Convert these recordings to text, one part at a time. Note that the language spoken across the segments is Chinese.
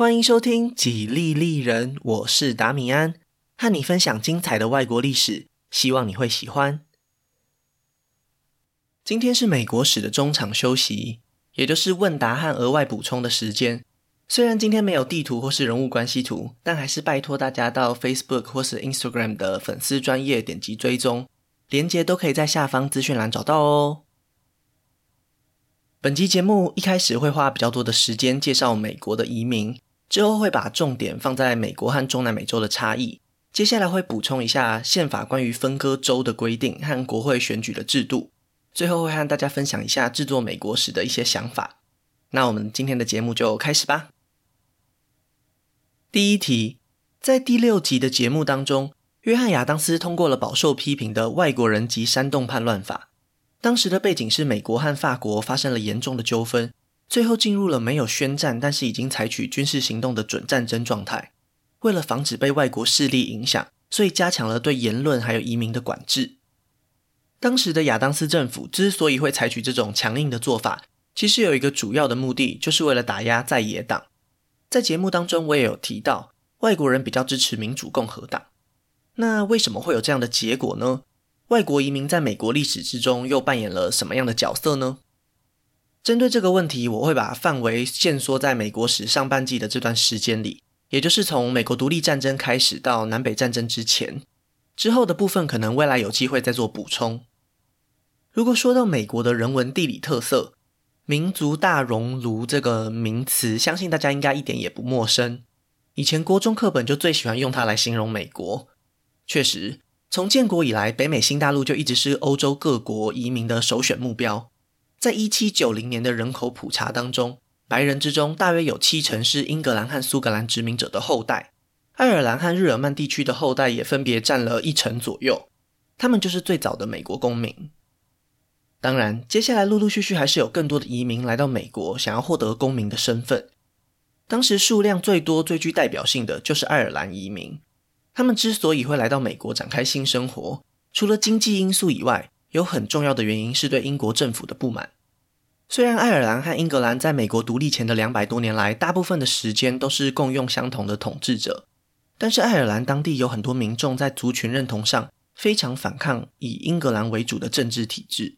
欢迎收听《几利利人》，我是达米安，和你分享精彩的外国历史，希望你会喜欢。今天是美国史的中场休息，也就是问答和额外补充的时间。虽然今天没有地图或是人物关系图，但还是拜托大家到 Facebook 或是 Instagram 的粉丝专页点击追踪，连接都可以在下方资讯栏找到哦。本集节目一开始会花比较多的时间介绍美国的移民。之后会把重点放在美国和中南美洲的差异。接下来会补充一下宪法关于分割州的规定和国会选举的制度。最后会和大家分享一下制作美国史的一些想法。那我们今天的节目就开始吧。第一题，在第六集的节目当中，约翰亚当斯通过了饱受批评的外国人及煽动叛乱法。当时的背景是美国和法国发生了严重的纠纷。最后进入了没有宣战，但是已经采取军事行动的准战争状态。为了防止被外国势力影响，所以加强了对言论还有移民的管制。当时的亚当斯政府之所以会采取这种强硬的做法，其实有一个主要的目的，就是为了打压在野党。在节目当中，我也有提到，外国人比较支持民主共和党。那为什么会有这样的结果呢？外国移民在美国历史之中又扮演了什么样的角色呢？针对这个问题，我会把范围限缩在美国史上半季的这段时间里，也就是从美国独立战争开始到南北战争之前，之后的部分可能未来有机会再做补充。如果说到美国的人文地理特色，民族大熔炉这个名词，相信大家应该一点也不陌生。以前国中课本就最喜欢用它来形容美国。确实，从建国以来，北美新大陆就一直是欧洲各国移民的首选目标。在一七九零年的人口普查当中，白人之中大约有七成是英格兰和苏格兰殖民者的后代，爱尔兰和日耳曼地区的后代也分别占了一成左右。他们就是最早的美国公民。当然，接下来陆陆续续还是有更多的移民来到美国，想要获得公民的身份。当时数量最多、最具代表性的就是爱尔兰移民。他们之所以会来到美国展开新生活，除了经济因素以外，有很重要的原因是对英国政府的不满。虽然爱尔兰和英格兰在美国独立前的两百多年来，大部分的时间都是共用相同的统治者，但是爱尔兰当地有很多民众在族群认同上非常反抗以英格兰为主的政治体制，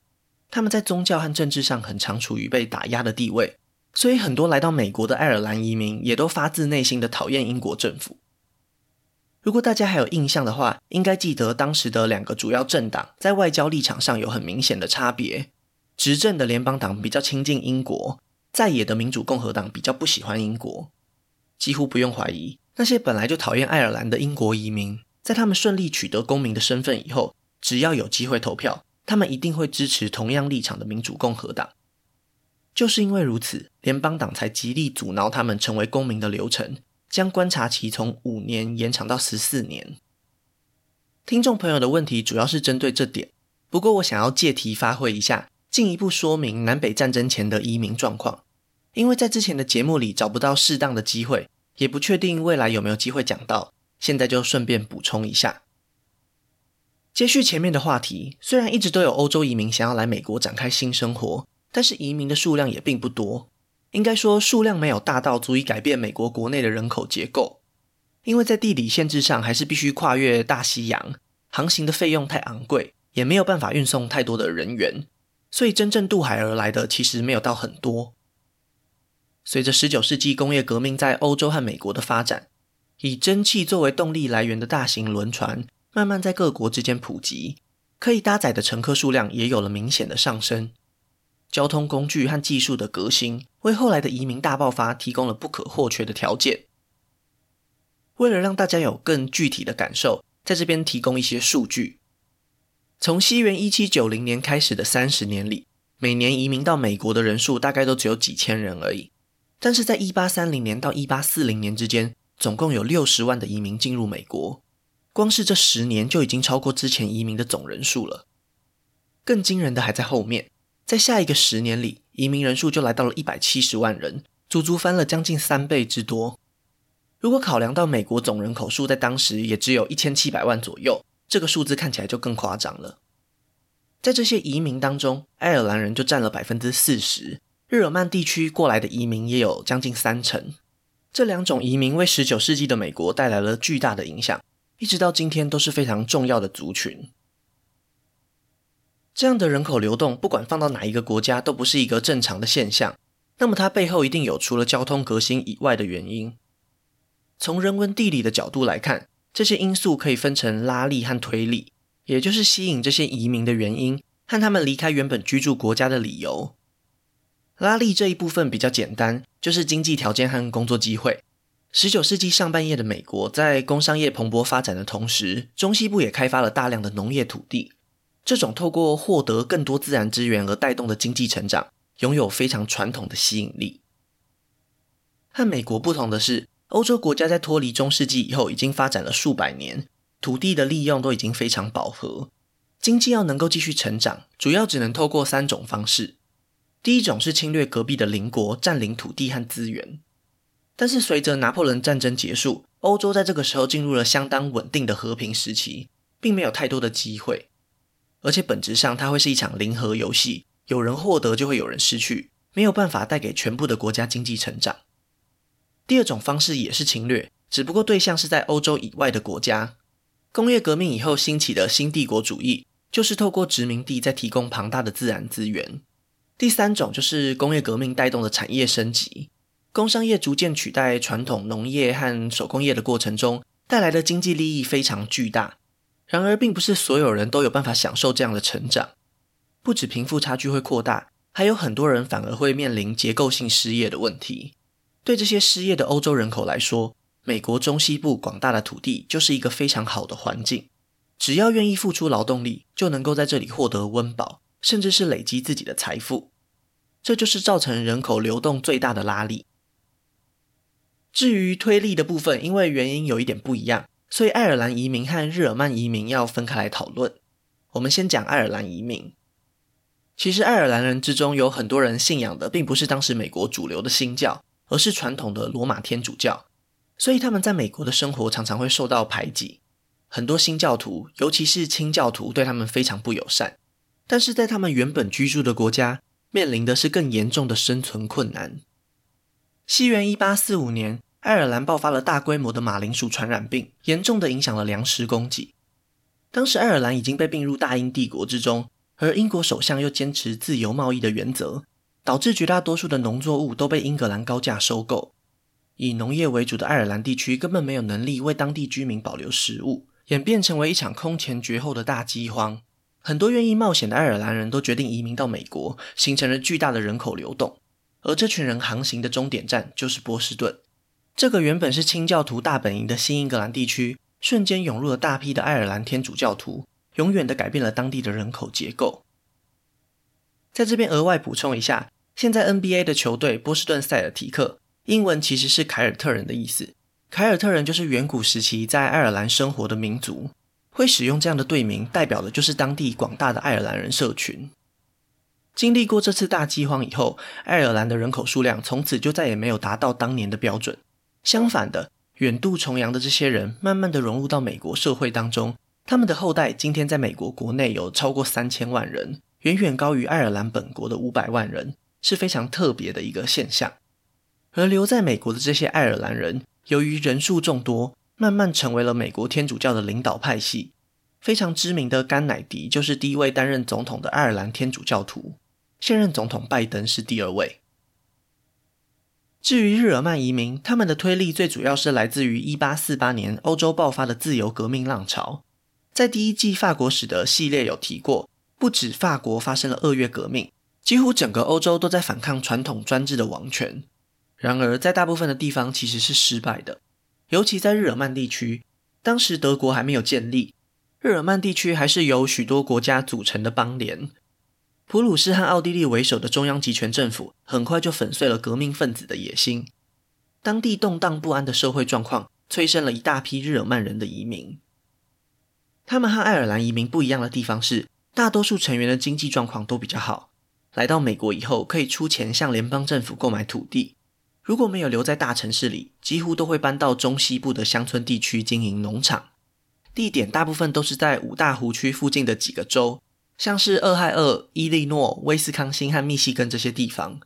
他们在宗教和政治上很常处于被打压的地位，所以很多来到美国的爱尔兰移民也都发自内心的讨厌英国政府。如果大家还有印象的话，应该记得当时的两个主要政党在外交立场上有很明显的差别。执政的联邦党比较亲近英国，在野的民主共和党比较不喜欢英国。几乎不用怀疑，那些本来就讨厌爱尔兰的英国移民，在他们顺利取得公民的身份以后，只要有机会投票，他们一定会支持同样立场的民主共和党。就是因为如此，联邦党才极力阻挠他们成为公民的流程。将观察期从五年延长到十四年。听众朋友的问题主要是针对这点，不过我想要借题发挥一下，进一步说明南北战争前的移民状况。因为在之前的节目里找不到适当的机会，也不确定未来有没有机会讲到，现在就顺便补充一下。接续前面的话题，虽然一直都有欧洲移民想要来美国展开新生活，但是移民的数量也并不多。应该说，数量没有大到足以改变美国国内的人口结构，因为在地理限制上，还是必须跨越大西洋，航行的费用太昂贵，也没有办法运送太多的人员，所以真正渡海而来的其实没有到很多。随着十九世纪工业革命在欧洲和美国的发展，以蒸汽作为动力来源的大型轮船慢慢在各国之间普及，可以搭载的乘客数量也有了明显的上升。交通工具和技术的革新，为后来的移民大爆发提供了不可或缺的条件。为了让大家有更具体的感受，在这边提供一些数据：从西元一七九零年开始的三十年里，每年移民到美国的人数大概都只有几千人而已。但是在一八三零年到一八四零年之间，总共有六十万的移民进入美国，光是这十年就已经超过之前移民的总人数了。更惊人的还在后面。在下一个十年里，移民人数就来到了一百七十万人，足足翻了将近三倍之多。如果考量到美国总人口数在当时也只有一千七百万左右，这个数字看起来就更夸张了。在这些移民当中，爱尔兰人就占了百分之四十，日耳曼地区过来的移民也有将近三成。这两种移民为十九世纪的美国带来了巨大的影响，一直到今天都是非常重要的族群。这样的人口流动，不管放到哪一个国家，都不是一个正常的现象。那么它背后一定有除了交通革新以外的原因。从人文地理的角度来看，这些因素可以分成拉力和推力，也就是吸引这些移民的原因和他们离开原本居住国家的理由。拉力这一部分比较简单，就是经济条件和工作机会。十九世纪上半叶的美国，在工商业蓬勃发展的同时，中西部也开发了大量的农业土地。这种透过获得更多自然资源而带动的经济成长，拥有非常传统的吸引力。和美国不同的是，欧洲国家在脱离中世纪以后，已经发展了数百年，土地的利用都已经非常饱和，经济要能够继续成长，主要只能透过三种方式。第一种是侵略隔壁的邻国，占领土地和资源。但是随着拿破仑战争结束，欧洲在这个时候进入了相当稳定的和平时期，并没有太多的机会。而且本质上，它会是一场零和游戏，有人获得就会有人失去，没有办法带给全部的国家经济成长。第二种方式也是侵略，只不过对象是在欧洲以外的国家。工业革命以后兴起的新帝国主义，就是透过殖民地在提供庞大的自然资源。第三种就是工业革命带动的产业升级，工商业逐渐取代传统农业和手工业的过程中，带来的经济利益非常巨大。然而，并不是所有人都有办法享受这样的成长，不止贫富差距会扩大，还有很多人反而会面临结构性失业的问题。对这些失业的欧洲人口来说，美国中西部广大的土地就是一个非常好的环境，只要愿意付出劳动力，就能够在这里获得温饱，甚至是累积自己的财富。这就是造成人口流动最大的拉力。至于推力的部分，因为原因有一点不一样，所以爱尔兰移民和日耳曼移民要分开来讨论。我们先讲爱尔兰移民。其实爱尔兰人之中有很多人信仰的并不是当时美国主流的新教，而是传统的罗马天主教，所以他们在美国的生活常常会受到排挤。很多新教徒，尤其是清教徒，对他们非常不友善。但是在他们原本居住的国家，面临的是更严重的生存困难。西元一八四五年，爱尔兰爆发了大规模的马铃薯传染病，严重的影响了粮食供给。当时爱尔兰已经被并入大英帝国之中，而英国首相又坚持自由贸易的原则，导致绝大多数的农作物都被英格兰高价收购。以农业为主的爱尔兰地区根本没有能力为当地居民保留食物，演变成为一场空前绝后的大饥荒。很多愿意冒险的爱尔兰人都决定移民到美国，形成了巨大的人口流动。而这群人航行的终点站就是波士顿。这个原本是清教徒大本营的新英格兰地区，瞬间涌入了大批的爱尔兰天主教徒，永远的改变了当地的人口结构。在这边额外补充一下，现在 NBA 的球队波士顿塞尔提克，英文其实是凯尔特人的意思。凯尔特人就是远古时期在爱尔兰生活的民族。会使用这样的队名，代表的就是当地广大的爱尔兰人社群。经历过这次大饥荒以后，爱尔兰的人口数量从此就再也没有达到当年的标准。相反的，远渡重洋的这些人，慢慢的融入到美国社会当中。他们的后代今天在美国国内有超过三千万人，远远高于爱尔兰本国的五百万人，是非常特别的一个现象。而留在美国的这些爱尔兰人，由于人数众多，慢慢成为了美国天主教的领导派系，非常知名的甘乃迪就是第一位担任总统的爱尔兰天主教徒，现任总统拜登是第二位。至于日耳曼移民，他们的推力最主要是来自于一八四八年欧洲爆发的自由革命浪潮。在第一季法国史的系列有提过，不止法国发生了二月革命，几乎整个欧洲都在反抗传统专制的王权。然而，在大部分的地方其实是失败的。尤其在日耳曼地区，当时德国还没有建立，日耳曼地区还是由许多国家组成的邦联。普鲁士和奥地利为首的中央集权政府很快就粉碎了革命分子的野心。当地动荡不安的社会状况催生了一大批日耳曼人的移民。他们和爱尔兰移民不一样的地方是，大多数成员的经济状况都比较好，来到美国以后可以出钱向联邦政府购买土地。如果没有留在大城市里，几乎都会搬到中西部的乡村地区经营农场。地点大部分都是在五大湖区附近的几个州，像是俄亥俄、伊利诺、威斯康星和密西根这些地方。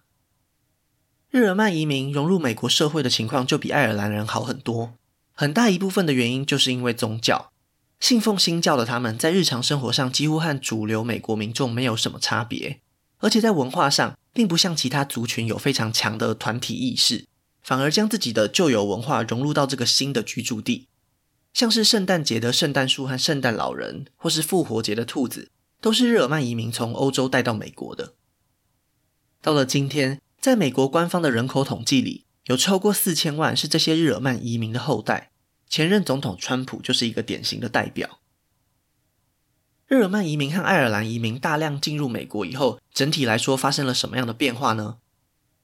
日耳曼移民融入美国社会的情况就比爱尔兰人好很多。很大一部分的原因就是因为宗教，信奉新教的他们在日常生活上几乎和主流美国民众没有什么差别，而且在文化上并不像其他族群有非常强的团体意识，反而将自己的旧有文化融入到这个新的居住地。像是圣诞节的圣诞树和圣诞老人，或是复活节的兔子，都是日耳曼移民从欧洲带到美国的。到了今天，在美国官方的人口统计里，有超过四千万是这些日耳曼移民的后代，前任总统川普就是一个典型的代表。日耳曼移民和爱尔兰移民大量进入美国以后，整体来说发生了什么样的变化呢？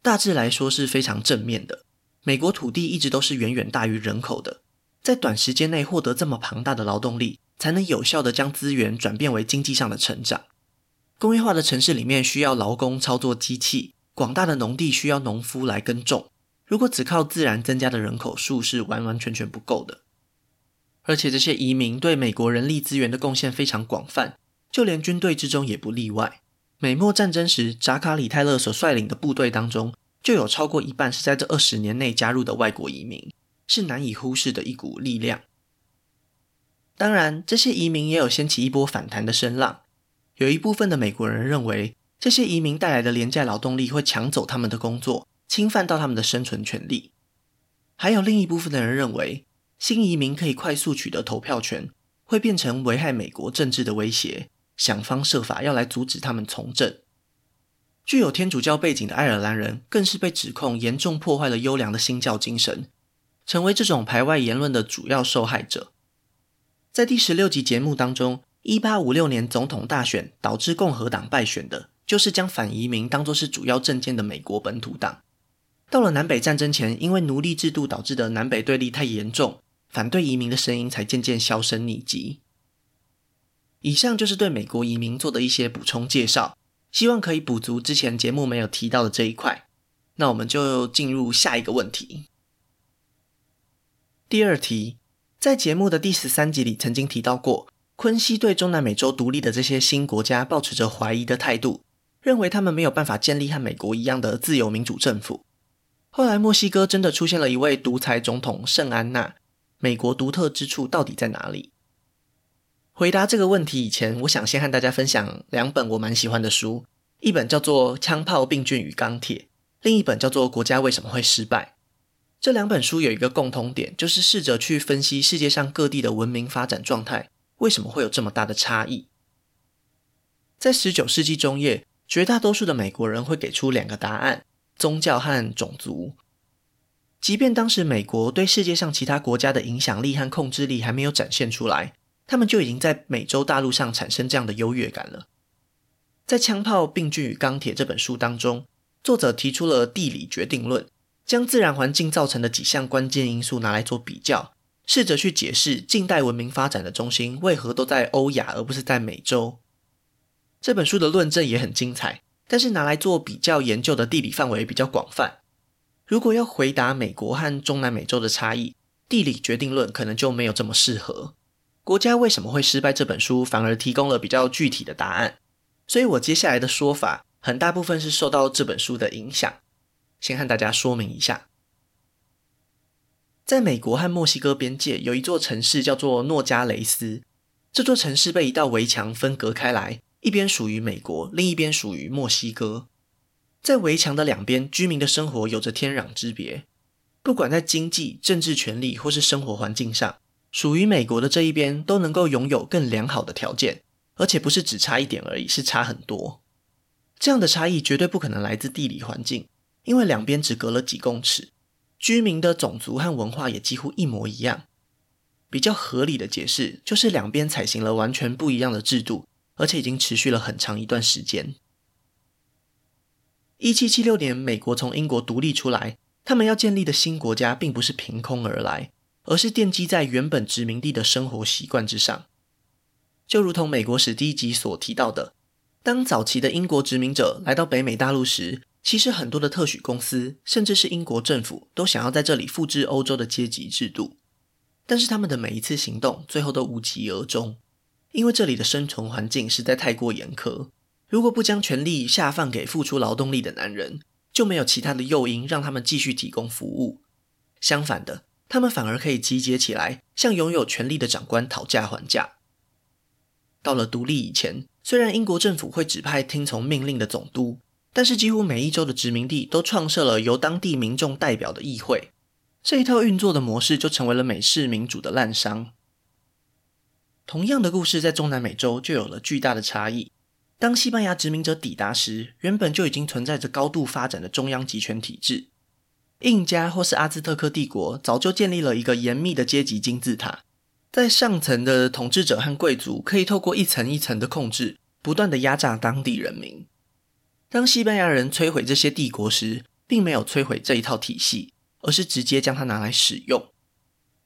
大致来说是非常正面的。美国土地一直都是远远大于人口的，在短时间内获得这么庞大的劳动力，才能有效地将资源转变为经济上的成长。工业化的城市里面需要劳工操作机器，广大的农地需要农夫来耕种。如果只靠自然增加的人口数是完完全全不够的，而且这些移民对美国人力资源的贡献非常广泛，就连军队之中也不例外。美墨战争时，扎卡里泰勒所率领的部队当中，就有超过一半是在这二十年内加入的外国移民，是难以忽视的一股力量。当然，这些移民也有掀起一波反弹的声浪，有一部分的美国人认为，这些移民带来的廉价劳动力会抢走他们的工作。侵犯到他们的生存权利，还有另一部分的人认为，新移民可以快速取得投票权，会变成危害美国政治的威胁，想方设法要来阻止他们从政。具有天主教背景的爱尔兰人更是被指控严重破坏了优良的新教精神，成为这种排外言论的主要受害者。在第十六集节目当中，一八五六年总统大选导致共和党败选的，就是将反移民当作是主要政见的美国本土党。到了南北战争前，因为奴隶制度导致的南北对立太严重，反对移民的声音才渐渐销声匿迹。以上就是对美国移民做的一些补充介绍，希望可以补足之前节目没有提到的这一块。那我们就进入下一个问题。第二题，在节目的第十三集里曾经提到过，昆西对中南美洲独立的这些新国家抱持着怀疑的态度，认为他们没有办法建立和美国一样的自由民主政府。后来，墨西哥真的出现了一位独裁总统圣安娜。美国独特之处到底在哪里？回答这个问题以前，我想先和大家分享两本我蛮喜欢的书，一本叫做《枪炮、病菌与钢铁》，另一本叫做《国家为什么会失败》。这两本书有一个共通点，就是试着去分析世界上各地的文明发展状态，为什么会有这么大的差异。在十九世纪中叶，绝大多数的美国人会给出两个答案。宗教和种族，即便当时美国对世界上其他国家的影响力和控制力还没有展现出来，他们就已经在美洲大陆上产生这样的优越感了。在《枪炮、病菌与钢铁》这本书当中，作者提出了地理决定论，将自然环境造成的几项关键因素拿来做比较，试着去解释近代文明发展的中心为何都在欧亚而不是在美洲。这本书的论证也很精彩。但是拿来做比较研究的地理范围比较广泛。如果要回答美国和中南美洲的差异，地理决定论可能就没有这么适合。国家为什么会失败？这本书反而提供了比较具体的答案。所以我接下来的说法很大部分是受到这本书的影响。先和大家说明一下，在美国和墨西哥边界有一座城市叫做诺加雷斯，这座城市被一道围墙分隔开来。一边属于美国，另一边属于墨西哥。在围墙的两边，居民的生活有着天壤之别。不管在经济、政治权利或是生活环境上，属于美国的这一边都能够拥有更良好的条件，而且不是只差一点而已，是差很多。这样的差异绝对不可能来自地理环境，因为两边只隔了几公尺，居民的种族和文化也几乎一模一样。比较合理的解释就是两边采行了完全不一样的制度。而且已经持续了很长一段时间。一七七六年，美国从英国独立出来，他们要建立的新国家并不是凭空而来，而是奠基在原本殖民地的生活习惯之上。就如同美国史第一集所提到的，当早期的英国殖民者来到北美大陆时，其实很多的特许公司，甚至是英国政府，都想要在这里复制欧洲的阶级制度，但是他们的每一次行动，最后都无疾而终。因为这里的生存环境实在太过严苛，如果不将权力下放给付出劳动力的男人，就没有其他的诱因让他们继续提供服务。相反的，他们反而可以集结起来，向拥有权力的长官讨价还价。到了独立以前，虽然英国政府会指派听从命令的总督，但是几乎每一州的殖民地都创设了由当地民众代表的议会。这一套运作的模式就成为了美式民主的滥觞。同样的故事在中南美洲就有了巨大的差异。当西班牙殖民者抵达时，原本就已经存在着高度发展的中央集权体制。印加或是阿兹特克帝国早就建立了一个严密的阶级金字塔，在上层的统治者和贵族可以透过一层一层的控制，不断的压榨当地人民。当西班牙人摧毁这些帝国时，并没有摧毁这一套体系，而是直接将它拿来使用。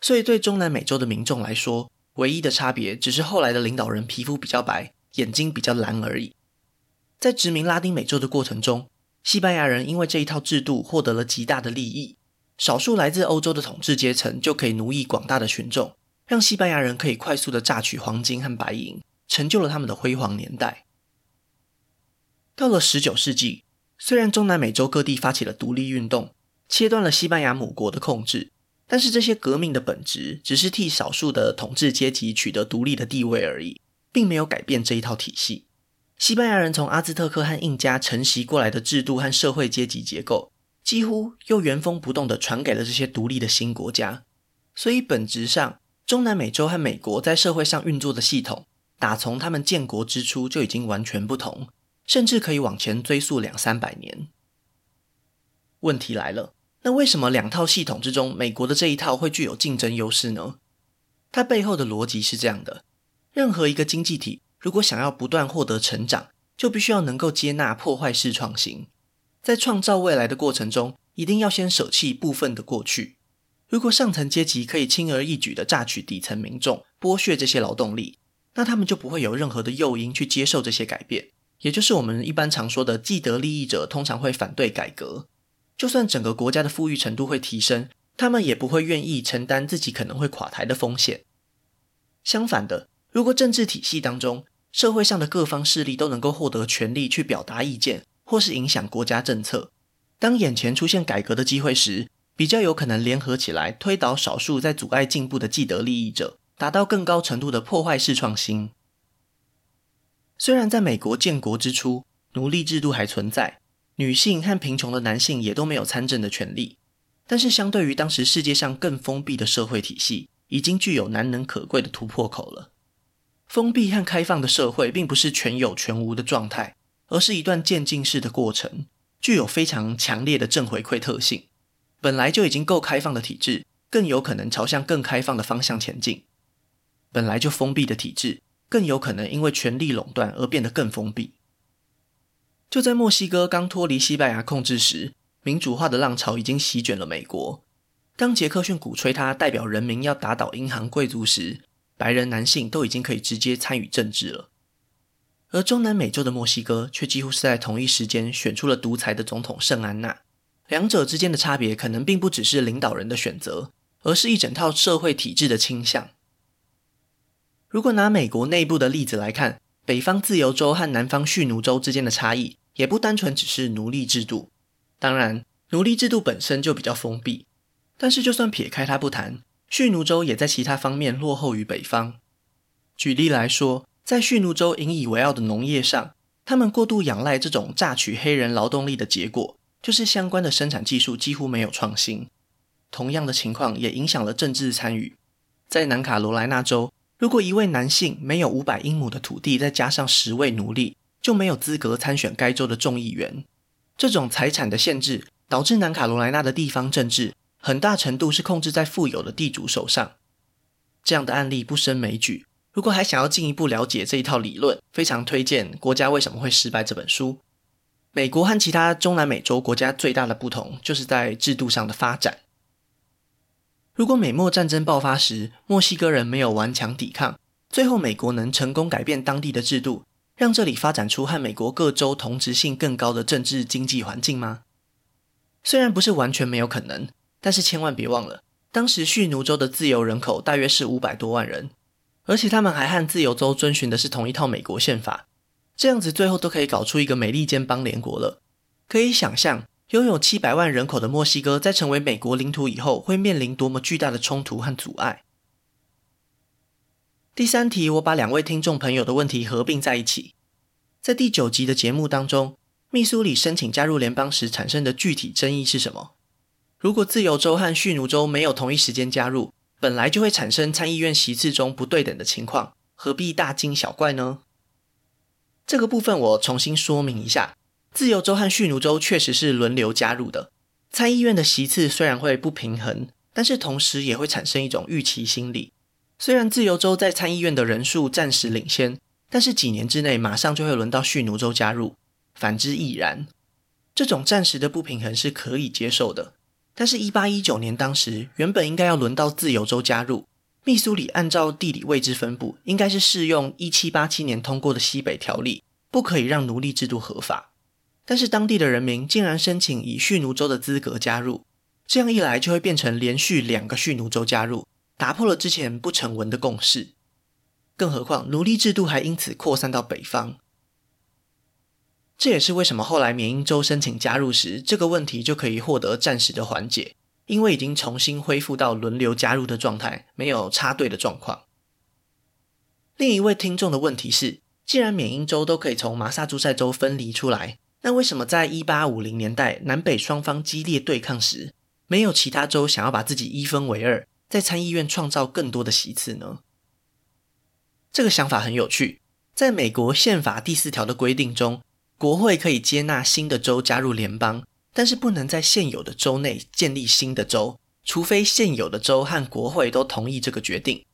所以，对中南美洲的民众来说，唯一的差别只是后来的领导人皮肤比较白。眼睛比较蓝而已。在殖民拉丁美洲的过程中，西班牙人因为这一套制度获得了极大的利益。少数来自欧洲的统治阶层就可以奴役广大的群众，让西班牙人可以快速的榨取黄金和白银，成就了他们的辉煌年代。到了十九世纪，虽然中南美洲各地发起了独立运动，切断了西班牙母国的控制，但是这些革命的本质只是替少数的统治阶级取得独立的地位而已。并没有改变这一套体系。西班牙人从阿兹特克和印加承袭过来的制度和社会阶级结构，几乎又原封不动地传给了这些独立的新国家。所以本质上，中南美洲和美国在社会上运作的系统，打从他们建国之初就已经完全不同，甚至可以往前追溯两三百年。问题来了，那为什么两套系统之中，美国的这一套会具有竞争优势呢？它背后的逻辑是这样的。任何一个经济体，如果想要不断获得成长，就必须要能够接纳破坏式创新。在创造未来的过程中，一定要先舍弃部分的过去。如果上层阶级可以轻而易举地榨取底层民众，剥削这些劳动力，那他们就不会有任何的诱因去接受这些改变。也就是我们一般常说的既得利益者，通常会反对改革。就算整个国家的富裕程度会提升，他们也不会愿意承担自己可能会垮台的风险。相反的。如果政治体系当中，社会上的各方势力都能够获得权力去表达意见，或是影响国家政策，当眼前出现改革的机会时，比较有可能联合起来推倒少数在阻碍进步的既得利益者，达到更高程度的破坏式创新。虽然在美国建国之初，奴隶制度还存在，女性和贫穷的男性也都没有参政的权利，但是相对于当时世界上更封闭的社会体系，已经具有难能可贵的突破口了。封闭和开放的社会并不是全有全无的状态，而是一段渐进式的过程，具有非常强烈的正回馈特性。本来就已经够开放的体制，更有可能朝向更开放的方向前进；本来就封闭的体制，更有可能因为权力垄断而变得更封闭。就在墨西哥刚脱离西班牙控制时，民主化的浪潮已经席卷了美国。当杰克逊鼓吹他代表人民要打倒银行贵族时，白人男性都已经可以直接参与政治了，而中南美洲的墨西哥却几乎是在同一时间选出了独裁的总统圣安娜。两者之间的差别可能并不只是领导人的选择，而是一整套社会体制的倾向。如果拿美国内部的例子来看，北方自由州和南方蓄奴州之间的差异，也不单纯只是奴隶制度。当然，奴隶制度本身就比较封闭，但是就算撇开它不谈。蓄奴州也在其他方面落后于北方。举例来说，在蓄奴州引以为傲的农业上，他们过度仰赖这种榨取黑人劳动力的结果，就是相关的生产技术几乎没有创新。同样的情况也影响了政治参与。在南卡罗来纳州，如果一位男性没有五百英亩的土地，再加上十位奴隶，就没有资格参选该州的众议员。这种财产的限制，导致南卡罗来纳的地方政治。很大程度是控制在富有的地主手上，这样的案例不胜枚举。如果还想要进一步了解这一套理论，非常推荐《国家为什么会失败》这本书。美国和其他中南美洲国家最大的不同，就是在制度上的发展。如果美墨战争爆发时，墨西哥人没有顽强抵抗，最后美国能成功改变当地的制度，让这里发展出和美国各州同质性更高的政治经济环境吗？虽然不是完全没有可能。但是千万别忘了，当时蓄奴州的自由人口大约是五百多万人，而且他们还和自由州遵循的是同一套美国宪法，这样子最后都可以搞出一个美利坚邦联国了。可以想象，拥有七百万人口的墨西哥在成为美国领土以后，会面临多么巨大的冲突和阻碍。第三题，我把两位听众朋友的问题合并在一起。在第九集的节目当中，密苏里申请加入联邦时产生的具体争议是什么？如果自由州和蓄奴州没有同一时间加入，本来就会产生参议院席次中不对等的情况，何必大惊小怪呢？这个部分我重新说明一下：自由州和蓄奴州确实是轮流加入的，参议院的席次虽然会不平衡，但是同时也会产生一种预期心理。虽然自由州在参议院的人数暂时领先，但是几年之内马上就会轮到蓄奴州加入，反之亦然。这种暂时的不平衡是可以接受的。但是，一八一九年当时原本应该要轮到自由州加入，密苏里按照地理位置分布，应该是适用一七八七年通过的西北条例，不可以让奴隶制度合法。但是当地的人民竟然申请以蓄奴州的资格加入，这样一来就会变成连续两个蓄奴州加入，打破了之前不成文的共识。更何况奴隶制度还因此扩散到北方。这也是为什么后来缅因州申请加入时，这个问题就可以获得暂时的缓解，因为已经重新恢复到轮流加入的状态，没有插队的状况。另一位听众的问题是：既然缅因州都可以从马萨诸塞州分离出来，那为什么在一八五零年代南北双方激烈对抗时，没有其他州想要把自己一分为二，在参议院创造更多的席次呢？这个想法很有趣，在美国宪法第四条的规定中。国会可以接纳新的州加入联邦，但是不能在现有的州内建立新的州，除非现有的州和国会都同意这个决定。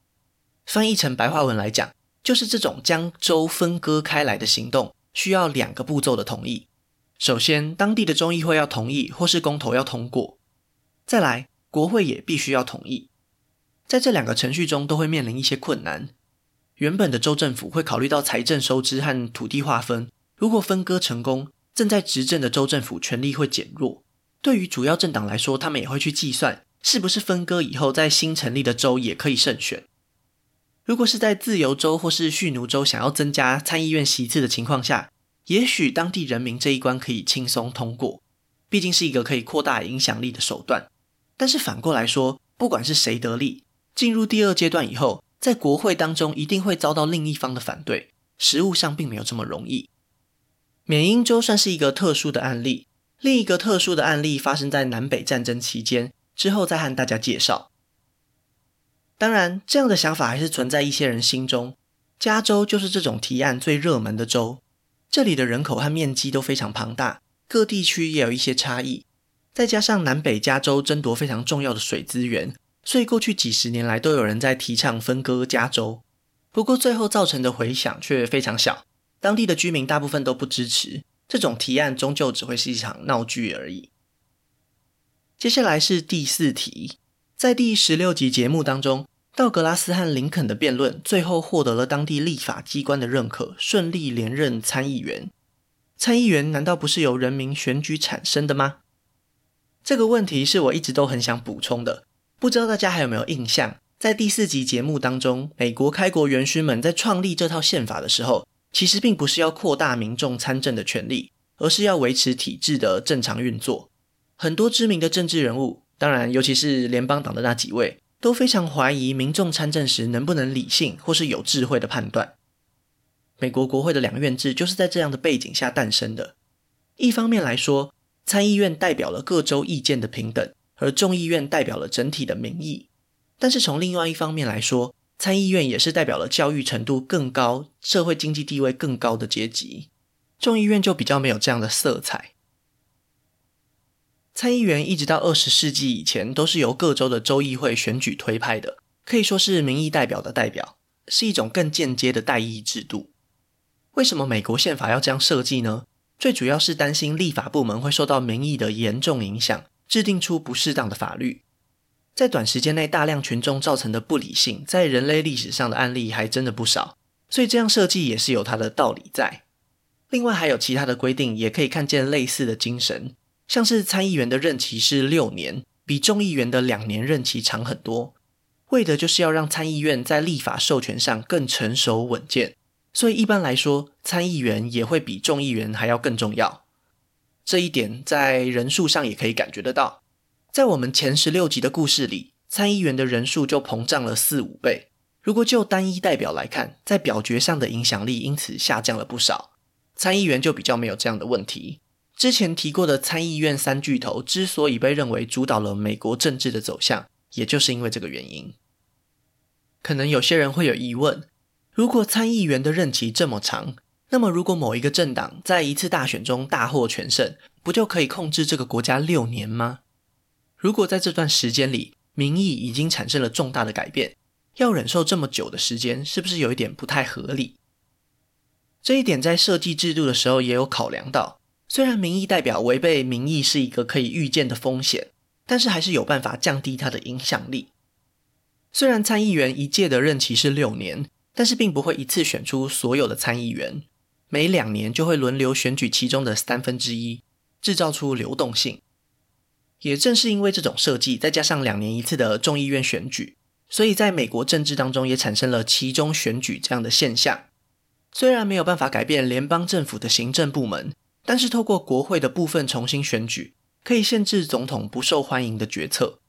翻译成白话文来讲，就是这种将州分割开来的行动，需要两个步骤的同意。首先，当地的州议会要同意，或是公投要通过；再来，国会也必须要同意。在这两个程序中，都会面临一些困难。原本的州政府会考虑到财政收支和土地划分。如果分割成功，正在执政的州政府权力会减弱。对于主要政党来说，他们也会去计算，是不是分割以后在新成立的州也可以胜选。如果是在自由州或是蓄奴州想要增加参议院席次的情况下，也许当地人民这一关可以轻松通过，毕竟是一个可以扩大影响力的手段。但是反过来说，不管是谁得利，进入第二阶段以后，在国会当中一定会遭到另一方的反对，实务上并没有这么容易。缅因州算是一个特殊的案例，另一个特殊的案例发生在南北战争期间，之后再和大家介绍。当然，这样的想法还是存在一些人心中。加州就是这种提案最热门的州，这里的人口和面积都非常庞大，各地区也有一些差异，再加上南北加州争夺非常重要的水资源，所以过去几十年来都有人在提倡分割加州。不过最后造成的回响却非常小。当地的居民大部分都不支持这种提案，终究只会是一场闹剧而已。接下来是第四题，在第十六集节目当中，道格拉斯和林肯的辩论最后获得了当地立法机关的认可，顺利连任参议员。参议员难道不是由人民选举产生的吗？这个问题是我一直都很想补充的，不知道大家还有没有印象？在第四集节目当中，美国开国元勋们在创立这套宪法的时候。其实并不是要扩大民众参政的权利，而是要维持体制的正常运作。很多知名的政治人物，当然尤其是联邦党的那几位，都非常怀疑民众参政时能不能理性或是有智慧的判断。美国国会的两院制就是在这样的背景下诞生的。一方面来说，参议院代表了各州意见的平等，而众议院代表了整体的民意。但是从另外一方面来说，参议院也是代表了教育程度更高、社会经济地位更高的阶级，众议院就比较没有这样的色彩。参议员一直到二十世纪以前都是由各州的州议会选举推派的，可以说是民意代表的代表，是一种更间接的代议制度。为什么美国宪法要这样设计呢？最主要是担心立法部门会受到民意的严重影响，制定出不适当的法律。在短时间内大量群众造成的不理性，在人类历史上的案例还真的不少，所以这样设计也是有它的道理在。另外还有其他的规定，也可以看见类似的精神，像是参议员的任期是六年，比众议员的两年任期长很多，为的就是要让参议院在立法授权上更成熟稳健。所以一般来说，参议员也会比众议员还要更重要。这一点在人数上也可以感觉得到。在我们前十六集的故事里，参议员的人数就膨胀了四五倍。如果就单一代表来看，在表决上的影响力因此下降了不少。参议员就比较没有这样的问题。之前提过的参议院三巨头之所以被认为主导了美国政治的走向，也就是因为这个原因。可能有些人会有疑问：如果参议员的任期这么长，那么如果某一个政党在一次大选中大获全胜，不就可以控制这个国家六年吗？如果在这段时间里，民意已经产生了重大的改变，要忍受这么久的时间，是不是有一点不太合理？这一点在设计制度的时候也有考量到。虽然民意代表违背民意是一个可以预见的风险，但是还是有办法降低它的影响力。虽然参议员一届的任期是六年，但是并不会一次选出所有的参议员，每两年就会轮流选举其中的三分之一，制造出流动性。也正是因为这种设计，再加上两年一次的众议院选举，所以在美国政治当中也产生了期中选举这样的现象。虽然没有办法改变联邦政府的行政部门，但是透过国会的部分重新选举，可以限制总统不受欢迎的决策。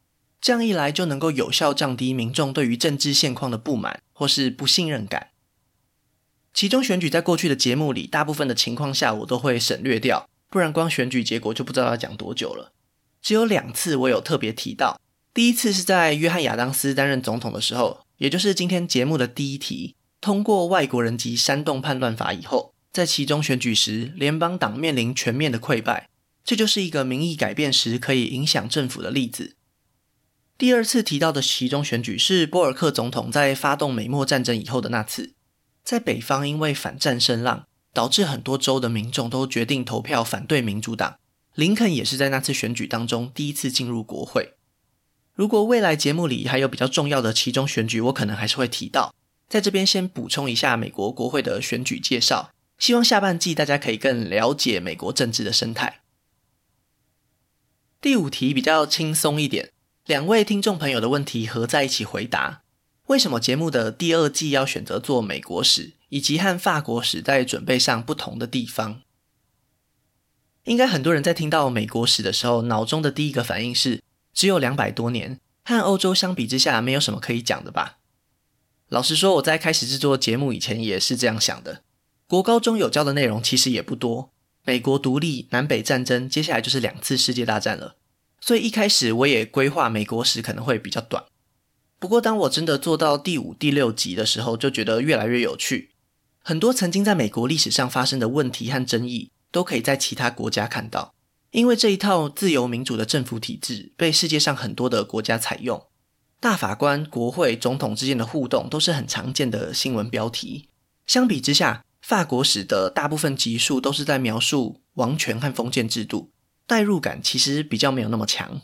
这样一来，就能够有效降低民众对于政治现况的不满或是不信任感。其中选举在过去的节目里，大部分的情况下我都会省略掉，不然光选举结果就不知道要讲多久了。只有两次我有特别提到，第一次是在约翰亚当斯担任总统的时候，也就是今天节目的第一题，通过外国人及煽动叛乱法以后，在其中选举时，联邦党面临全面的溃败，这就是一个民意改变时可以影响政府的例子。第二次提到的其中选举是波尔克总统在发动美墨战争以后的那次，在北方因为反战声浪，导致很多州的民众都决定投票反对民主党。林肯也是在那次选举当中第一次进入国会。如果未来节目里还有比较重要的其中选举，我可能还是会提到。在这边先补充一下美国国会的选举介绍，希望下半季大家可以更了解美国政治的生态。第五题比较轻松一点，两位听众朋友的问题合在一起回答。为什么节目的第二季要选择做美国史，以及和法国史在准备上不同的地方？应该很多人在听到美国史的时候，脑中的第一个反应是只有两百多年，和欧洲相比之下，没有什么可以讲的吧？老实说，我在开始制作节目以前也是这样想的。国高中有教的内容其实也不多，美国独立、南北战争，接下来就是两次世界大战了。所以一开始我也规划美国史可能会比较短。不过当我真的做到第五、第六集的时候，就觉得越来越有趣。很多曾经在美国历史上发生的问题和争议。都可以在其他国家看到，因为这一套自由民主的政府体制被世界上很多的国家采用。大法官、国会、总统之间的互动都是很常见的新闻标题。相比之下，法国史的大部分集数都是在描述王权和封建制度，代入感其实比较没有那么强。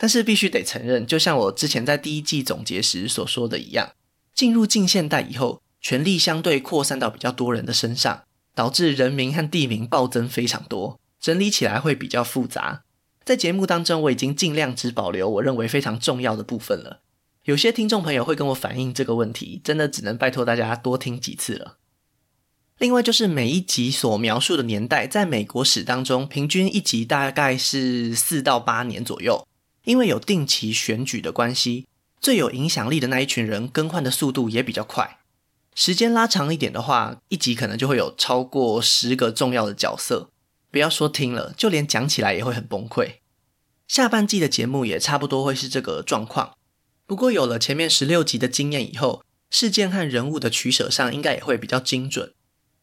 但是必须得承认，就像我之前在第一季总结时所说的一样，进入近现代以后，权力相对扩散到比较多人的身上。导致人名和地名暴增非常多，整理起来会比较复杂。在节目当中，我已经尽量只保留我认为非常重要的部分了。有些听众朋友会跟我反映这个问题，真的只能拜托大家多听几次了。另外，就是每一集所描述的年代，在美国史当中，平均一集大概是四到八年左右。因为有定期选举的关系，最有影响力的那一群人更换的速度也比较快。时间拉长一点的话，一集可能就会有超过十个重要的角色。不要说听了，就连讲起来也会很崩溃。下半季的节目也差不多会是这个状况。不过有了前面十六集的经验以后，事件和人物的取舍上应该也会比较精准。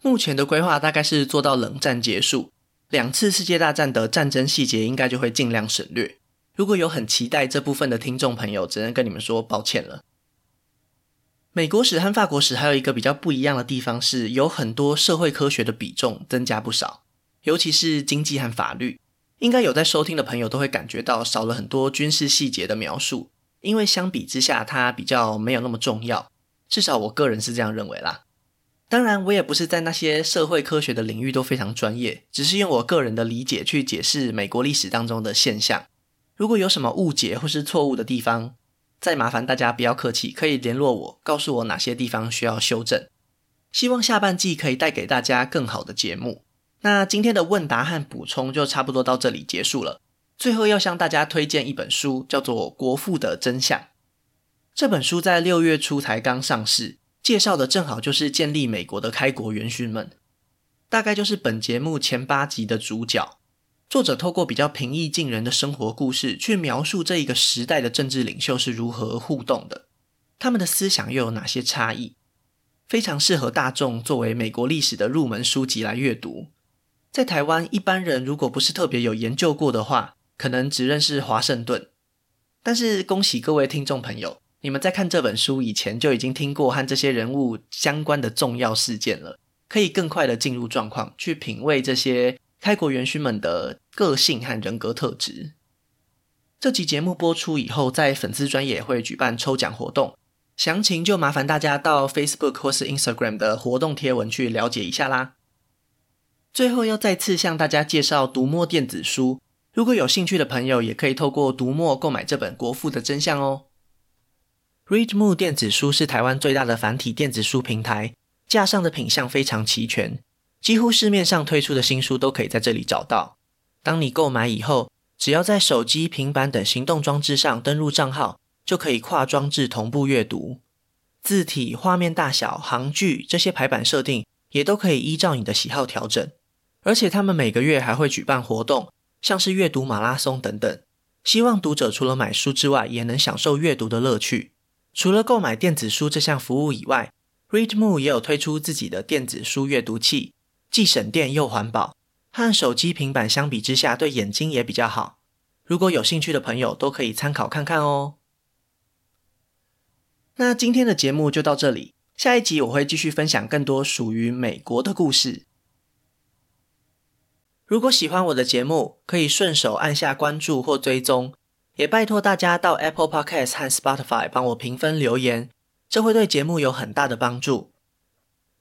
目前的规划大概是做到冷战结束，两次世界大战的战争细节应该就会尽量省略。如果有很期待这部分的听众朋友，只能跟你们说抱歉了。美国史和法国史还有一个比较不一样的地方是，有很多社会科学的比重增加不少，尤其是经济和法律。应该有在收听的朋友都会感觉到少了很多军事细节的描述，因为相比之下，它比较没有那么重要。至少我个人是这样认为啦。当然，我也不是在那些社会科学的领域都非常专业，只是用我个人的理解去解释美国历史当中的现象。如果有什么误解或是错误的地方，再麻烦大家不要客气，可以联络我，告诉我哪些地方需要修正。希望下半季可以带给大家更好的节目。那今天的问答和补充就差不多到这里结束了。最后要向大家推荐一本书，叫做《国父的真相》。这本书在六月初才刚上市，介绍的正好就是建立美国的开国元勋们，大概就是本节目前八集的主角。作者透过比较平易近人的生活故事，去描述这一个时代的政治领袖是如何互动的，他们的思想又有哪些差异，非常适合大众作为美国历史的入门书籍来阅读。在台湾，一般人如果不是特别有研究过的话，可能只认识华盛顿。但是恭喜各位听众朋友，你们在看这本书以前就已经听过和这些人物相关的重要事件了，可以更快的进入状况，去品味这些。开国元勋们的个性和人格特质。这集节目播出以后，在粉丝专业会举办抽奖活动，详情就麻烦大家到 Facebook 或是 Instagram 的活动贴文去了解一下啦。最后要再次向大家介绍读墨电子书，如果有兴趣的朋友，也可以透过读墨购买这本《国父的真相》哦。Readmoo 电子书是台湾最大的繁体电子书平台，架上的品相非常齐全。几乎市面上推出的新书都可以在这里找到。当你购买以后，只要在手机、平板等行动装置上登录账号，就可以跨装置同步阅读。字体、画面大小、行距这些排版设定也都可以依照你的喜好调整。而且他们每个月还会举办活动，像是阅读马拉松等等，希望读者除了买书之外，也能享受阅读的乐趣。除了购买电子书这项服务以外，Readmoo 也有推出自己的电子书阅读器。既省电又环保，和手机、平板相比之下，对眼睛也比较好。如果有兴趣的朋友，都可以参考看看哦。那今天的节目就到这里，下一集我会继续分享更多属于美国的故事。如果喜欢我的节目，可以顺手按下关注或追踪，也拜托大家到 Apple Podcast 和 Spotify 帮我评分留言，这会对节目有很大的帮助。